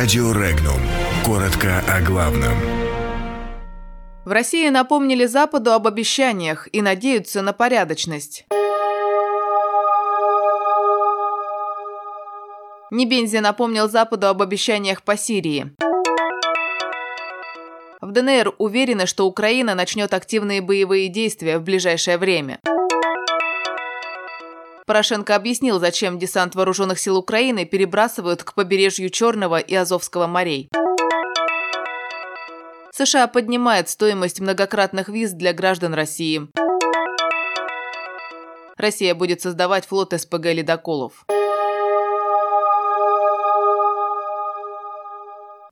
Радио Регнум. Коротко о главном. В России напомнили Западу об обещаниях и надеются на порядочность. Небензи напомнил Западу об обещаниях по Сирии. В ДНР уверены, что Украина начнет активные боевые действия в ближайшее время. Порошенко объяснил, зачем десант вооруженных сил Украины перебрасывают к побережью Черного и Азовского морей. США поднимает стоимость многократных виз для граждан России. Россия будет создавать флот СПГ-ледоколов.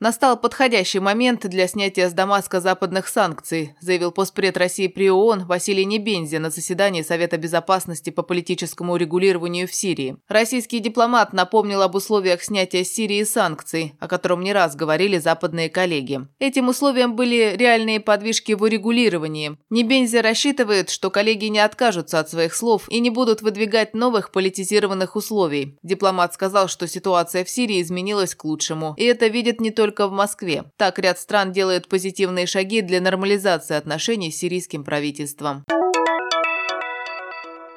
Настал подходящий момент для снятия с Дамаска западных санкций, заявил постпред России при ООН Василий Небензи на заседании Совета безопасности по политическому урегулированию в Сирии. Российский дипломат напомнил об условиях снятия с Сирии санкций, о котором не раз говорили западные коллеги. Этим условием были реальные подвижки в урегулировании. Небензи рассчитывает, что коллеги не откажутся от своих слов и не будут выдвигать новых политизированных условий. Дипломат сказал, что ситуация в Сирии изменилась к лучшему, и это видит не только только в Москве. Так ряд стран делает позитивные шаги для нормализации отношений с сирийским правительством.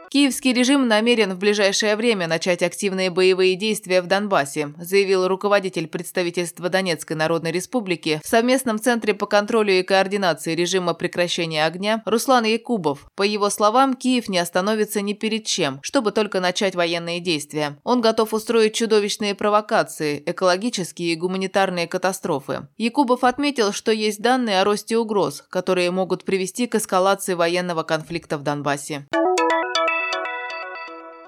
Киевский режим намерен в ближайшее время начать активные боевые действия в Донбассе, заявил руководитель представительства Донецкой Народной Республики в совместном центре по контролю и координации режима прекращения огня Руслан Якубов. По его словам, Киев не остановится ни перед чем, чтобы только начать военные действия. Он готов устроить чудовищные провокации, экологические и гуманитарные катастрофы. Якубов отметил, что есть данные о росте угроз, которые могут привести к эскалации военного конфликта в Донбассе.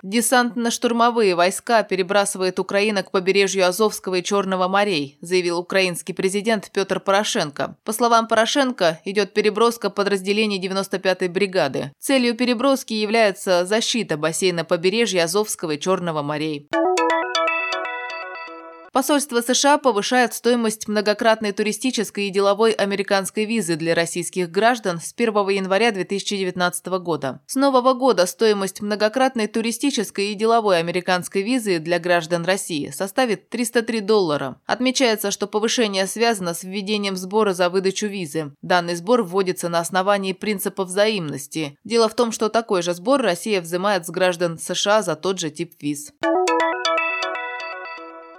Десантно-штурмовые войска перебрасывает Украина к побережью Азовского и Черного морей, заявил украинский президент Петр Порошенко. По словам Порошенко, идет переброска подразделений 95-й бригады. Целью переброски является защита бассейна побережья Азовского и Черного морей. Посольство США повышает стоимость многократной туристической и деловой американской визы для российских граждан с 1 января 2019 года. С нового года стоимость многократной туристической и деловой американской визы для граждан России составит 303 доллара. Отмечается, что повышение связано с введением сбора за выдачу визы. Данный сбор вводится на основании принципа взаимности. Дело в том, что такой же сбор Россия взимает с граждан США за тот же тип виз.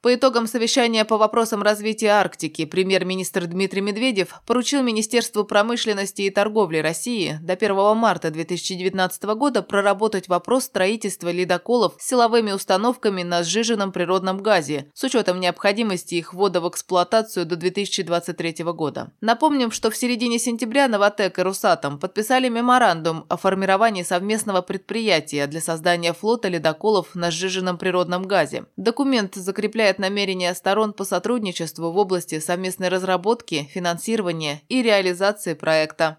По итогам совещания по вопросам развития Арктики премьер-министр Дмитрий Медведев поручил Министерству промышленности и торговли России до 1 марта 2019 года проработать вопрос строительства ледоколов с силовыми установками на сжиженном природном газе с учетом необходимости их ввода в эксплуатацию до 2023 года. Напомним, что в середине сентября Новотек и Русатом подписали меморандум о формировании совместного предприятия для создания флота ледоколов на сжиженном природном газе. Документ закрепляет отражает намерения сторон по сотрудничеству в области совместной разработки, финансирования и реализации проекта.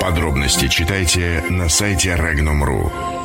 Подробности читайте на сайте Regnum.ru.